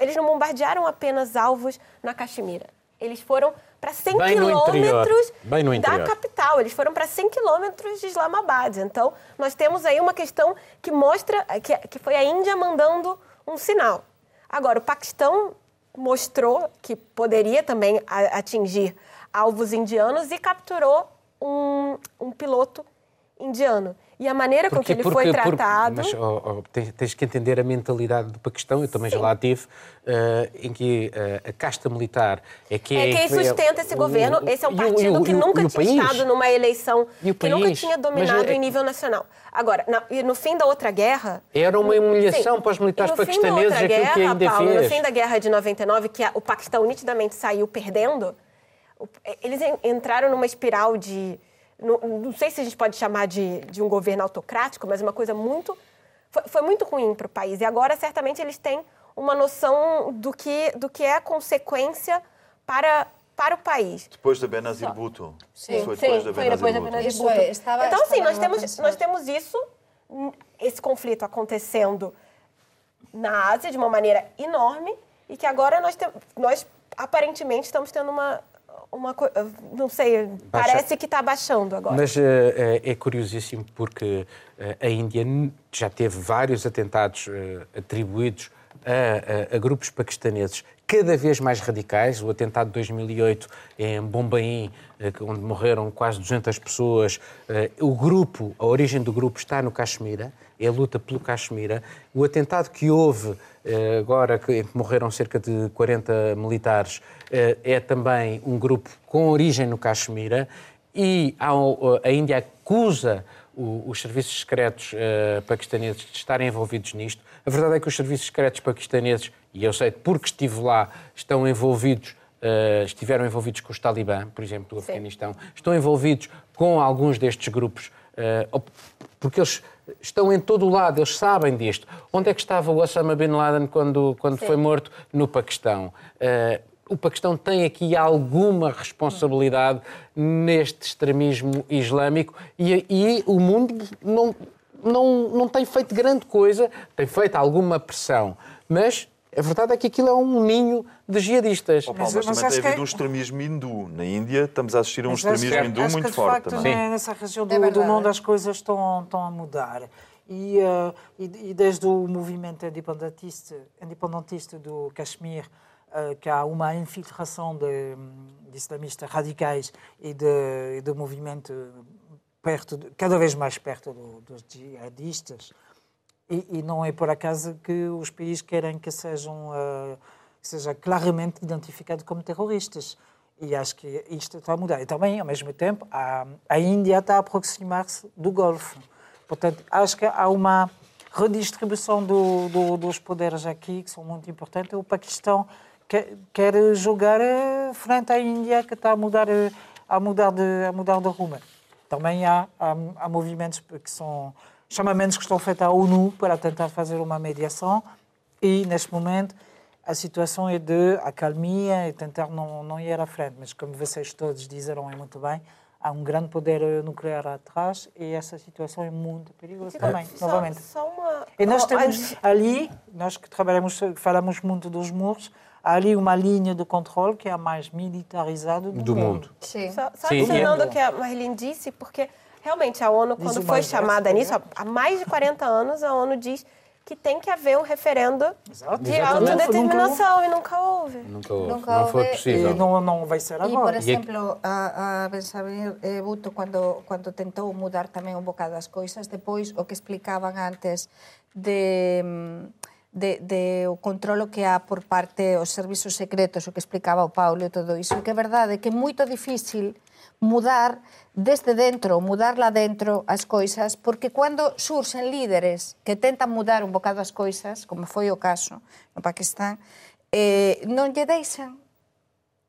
Eles não bombardearam apenas alvos na Caxemira. Eles foram para 100 Bem quilômetros da capital. Eles foram para 100 quilômetros de Islamabad. Então, nós temos aí uma questão que mostra que, que foi a Índia mandando um sinal. Agora, o Paquistão mostrou que poderia também atingir alvos indianos e capturou um, um piloto indiano. E a maneira porque, com que ele porque, foi tratado. Porque, mas oh, oh, tens, tens, que entender a mentalidade do Paquistão, eu também Sim. já lá tive, uh, em que uh, a casta militar é que é. É quem sustenta é, esse governo. O, esse é um partido o, que nunca tinha país? estado numa eleição, que país? nunca tinha dominado mas, é em nível nacional. Agora, na, no fim da outra guerra. Era uma humilhação sim, para os militares paquistaneses aquilo guerra, que ainda Paulo, fez. No fim da guerra de 99, que a, o Paquistão nitidamente saiu perdendo, eles entraram numa espiral de não, não, sei se a gente pode chamar de, de um governo autocrático, mas uma coisa muito. Foi, foi muito ruim para o país. E agora, certamente, eles têm uma noção do que, do que é a consequência para, para o país. Depois da Benazir Bhutto. Sim, foi depois sim, da foi depois da Benazir Bhutto. É, estava, então, assim, nós temos, nós temos isso, esse conflito acontecendo na Ásia de uma maneira enorme e que agora nós, te, nós aparentemente estamos tendo uma, uma coisa, não sei, Baixa. parece que está baixando agora. Mas uh, é curiosíssimo porque uh, a Índia já teve vários atentados atribuídos a, a, a, grupos paquistaneses cada vez mais radicais. O atentado de 2008 em Bombaim, onde morreram quase 200 pessoas. O grupo, a origem do grupo está no Caxemira, é a luta pelo Caxemira. O atentado que houve eh, agora que morreram cerca de 40 militares, eh, é também um grupo com origem no Caxemira e a Índia acusa os serviços secretos paquistaneses de estarem envolvidos nisto. A verdade é que os serviços secretos paquistaneses, e eu sei porque estive lá, estão envolvidos, uh, estiveram envolvidos com os Talibã, por exemplo, do Afeganistão, estão envolvidos com alguns destes grupos, uh, porque eles estão em todo o lado, eles sabem disto. Onde é que estava o Osama Bin Laden quando, quando foi morto? No Paquistão. Uh, o Paquistão tem aqui alguma responsabilidade neste extremismo islâmico e, e o mundo não, não, não tem feito grande coisa, tem feito alguma pressão, mas a verdade é que aquilo é um ninho de jihadistas. Oh, Paulo, mas, mas, também tem havido que... um extremismo hindu. Na Índia estamos a assistir a um mas extremismo hindu acho muito que, forte facto, também. Sim. Nessa região do, é do mundo as coisas estão, estão a mudar. E, uh, e, e, desde o movimento independentista, independentista do Kashmir, uh, que há uma infiltração de, de islamistas radicais e de, de movimento perto, cada vez mais perto do, dos jihadistas, e, e, não é por acaso que os países querem que sejam uh, seja claramente identificados como terroristas. E acho que isto está a mudar. E também, ao mesmo tempo, a, a Índia está a aproximar-se do Golfo. Portanto, acho que há uma redistribuição do, do, dos poderes aqui que são muito importantes. O Paquistão quer, quer jogar eh, frente à Índia que está a mudar, eh, a mudar, de, a mudar de rumo. Também há, há, há movimentos que são chamamentos que estão feitos à ONU para tentar fazer uma mediação e, neste momento, a situação é de acalmia e tentar não, não ir à frente. Mas, como vocês todos disseram muito bem, há um grande poder nuclear atrás e essa situação é muito perigosa também, só, novamente. Só uma... E nós temos ali, nós que trabalhamos, falamos muito dos muros, há ali uma linha de controle que é a mais militarizada do, do mundo. mundo. Sim. Só, só Sim. adicionando o que a Marilyn disse, porque Realmente, a ONU, quando foi chamada nisso, há mais de 40 anos, a ONU diz que tem que haver um referendo Exato. de autodeterminação e nunca houve. Nunca houve. Nunca não foi possível. E não, não vai ser agora. E, por exemplo, a, a Benjamin eh, Butto, quando, quando tentou mudar também um bocado as coisas, depois o que explicavam antes de de, de o controlo que há por parte dos servizos secretos, o que explicaba o Paulo e todo iso, que é verdade que é moito difícil mudar desde dentro, mudar lá dentro as coisas, porque cando surxen líderes que tentan mudar un bocado as coisas, como foi o caso no Paquistán, eh, non lle deixan.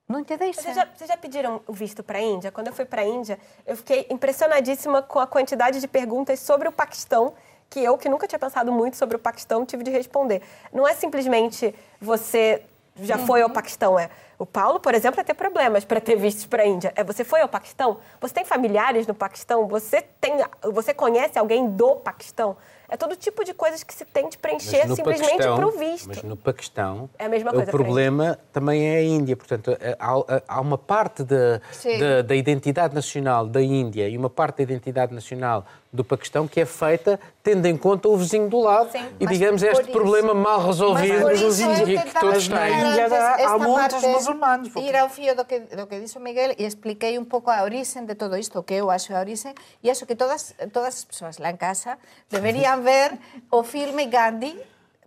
Non lle deixan. Vocês já, vocês já pediram o visto para a Índia? Quando eu fui para a Índia, eu fiquei impressionadíssima com a quantidade de perguntas sobre o Paquistão que eu, que nunca tinha pensado muito sobre o Paquistão, tive de responder. Não é simplesmente você já foi ao Paquistão, é. O Paulo, por exemplo, ia ter problemas para ter vistos para a Índia. É, você foi ao Paquistão? Você tem familiares no Paquistão? Você tem, você conhece alguém do Paquistão? É todo tipo de coisas que se tem de preencher simplesmente para o visto. Mas no Paquistão, é a mesma coisa o problema também é a Índia. Portanto, é, há, há uma parte da, da, da, identidade nacional da Índia e uma parte da identidade nacional do Paquistão que é feita tendo em conta o vizinho do lado Sim, e, digamos, este isso, problema mal resolvido mas os índios que todos têm. Há muitos muçulmanos. Ir ao fio do que, do que disse o Miguel e expliquei um pouco a origem de todo isto, o que eu acho a origem, e acho que todas, todas as pessoas lá em casa deveriam ver o filme Gandhi,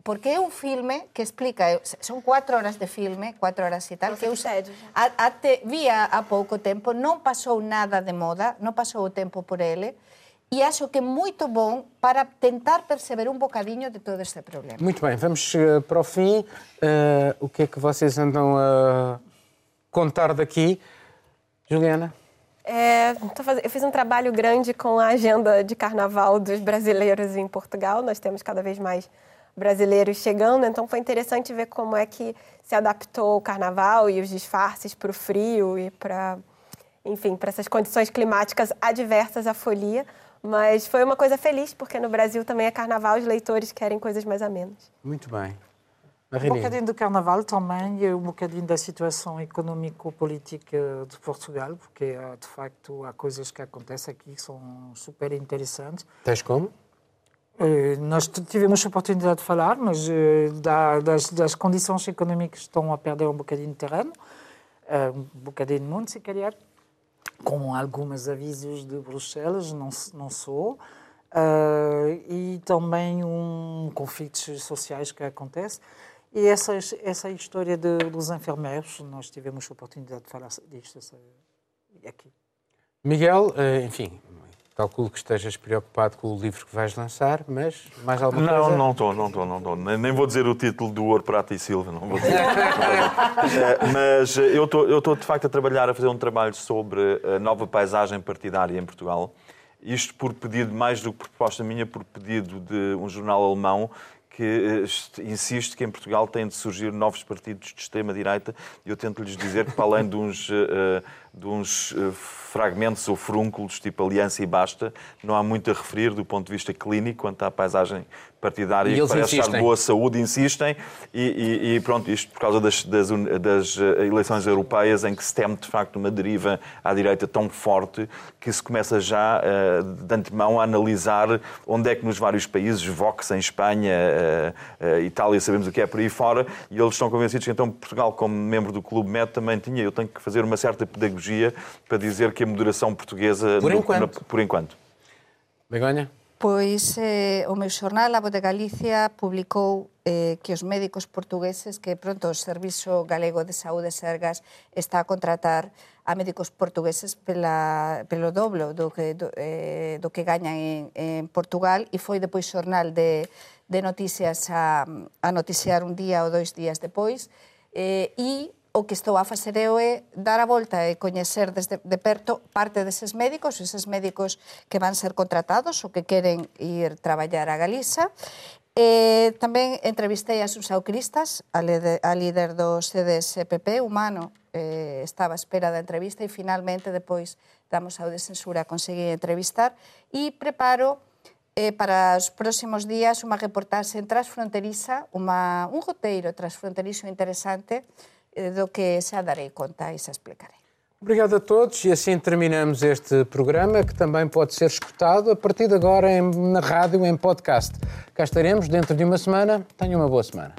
porque é un filme que explica, son cuatro horas de filme, cuatro horas e tal, que eu até vía a pouco tempo, non pasou nada de moda, non pasou o tempo por ele, e acho que é muito bom para tentar perceber um bocadinho de todo este problema. Muito bem, vamos uh, para o fim. Uh, o que é que vocês andam a contar daqui? Juliana? É, eu fiz um trabalho grande com a agenda de carnaval dos brasileiros em Portugal. Nós temos cada vez mais brasileiros chegando, então foi interessante ver como é que se adaptou o carnaval e os disfarces para o frio e para, enfim, para essas condições climáticas adversas à folia. Mas foi uma coisa feliz, porque no Brasil também é carnaval, os leitores querem coisas mais amenas. Muito bem. Um bocadinho do carnaval também e um bocadinho da situação econômico-política de Portugal, porque de facto há coisas que acontecem aqui que são super interessantes. Tens como? Eh, nós tivemos a oportunidade de falar, mas eh, das, das condições económicas estão a perder um bocadinho de terreno, eh, um bocadinho de mundo, se calhar com alguns avisos de Bruxelas, não, não sou, uh, e também um conflitos sociais que acontece. E essa, essa história de, dos enfermeiros, nós tivemos a oportunidade de falar disto aqui. Miguel, eh, enfim, Calculo que estejas preocupado com o livro que vais lançar, mas mais alguma não, coisa? Não, estou, não estou, não estou. Nem vou dizer o título do Ouro, Prata e Silva, não vou dizer. É, mas eu estou, eu estou, de facto, a trabalhar, a fazer um trabalho sobre a nova paisagem partidária em Portugal. Isto por pedido, mais do que proposta minha, por pedido de um jornal alemão que eh, insiste que em Portugal têm de surgir novos partidos de extrema-direita e eu tento-lhes dizer que, para além de uns, uh, de uns uh, fragmentos ou frúnculos tipo Aliança e Basta, não há muito a referir do ponto de vista clínico quanto à paisagem partidária que parece insistem. estar de boa saúde, insistem e, e, e, pronto, isto por causa das, das, das, eleições europeias em que se teme de facto uma deriva à direita tão forte que se começa já de antemão a analisar onde é que nos vários países, Vox em Espanha, Itália sabemos o que é por aí fora, e eles estão convencidos que então Portugal, como membro do Clube Med, também tinha. Eu tenho que fazer uma certa pedagogia para dizer que a moderação portuguesa. Por no, enquanto. Na, por enquanto. Begonha? Pois eh, o meu xornal, A Voz de Galicia, publicou eh, que os médicos portugueses, que pronto o Servizo Galego de Saúde Sergas está a contratar a médicos portugueses pela, pelo doblo do que, do, eh, do que gañan en, en Portugal e foi depois xornal de, de noticias a, a noticiar un día ou dois días depois eh, e o que estou a facer eu é dar a volta e coñecer desde de perto parte deses médicos, eses médicos que van ser contratados ou que queren ir traballar a Galiza. E tamén entrevistei a Susau Cristas, a, a líder do CDSPP humano, eh, estaba a espera da entrevista e finalmente depois damos ao de censura conseguir entrevistar e preparo eh, para os próximos días unha reportaxe transfronteriza, unha, un roteiro transfronterizo interesante do que xa darei conta e xa explicarei. Obrigado a todos e assim terminamos este programa que também pode ser escutado a partir de agora em, na rádio em podcast. Cá estaremos dentro de uma semana. Tenham uma boa semana.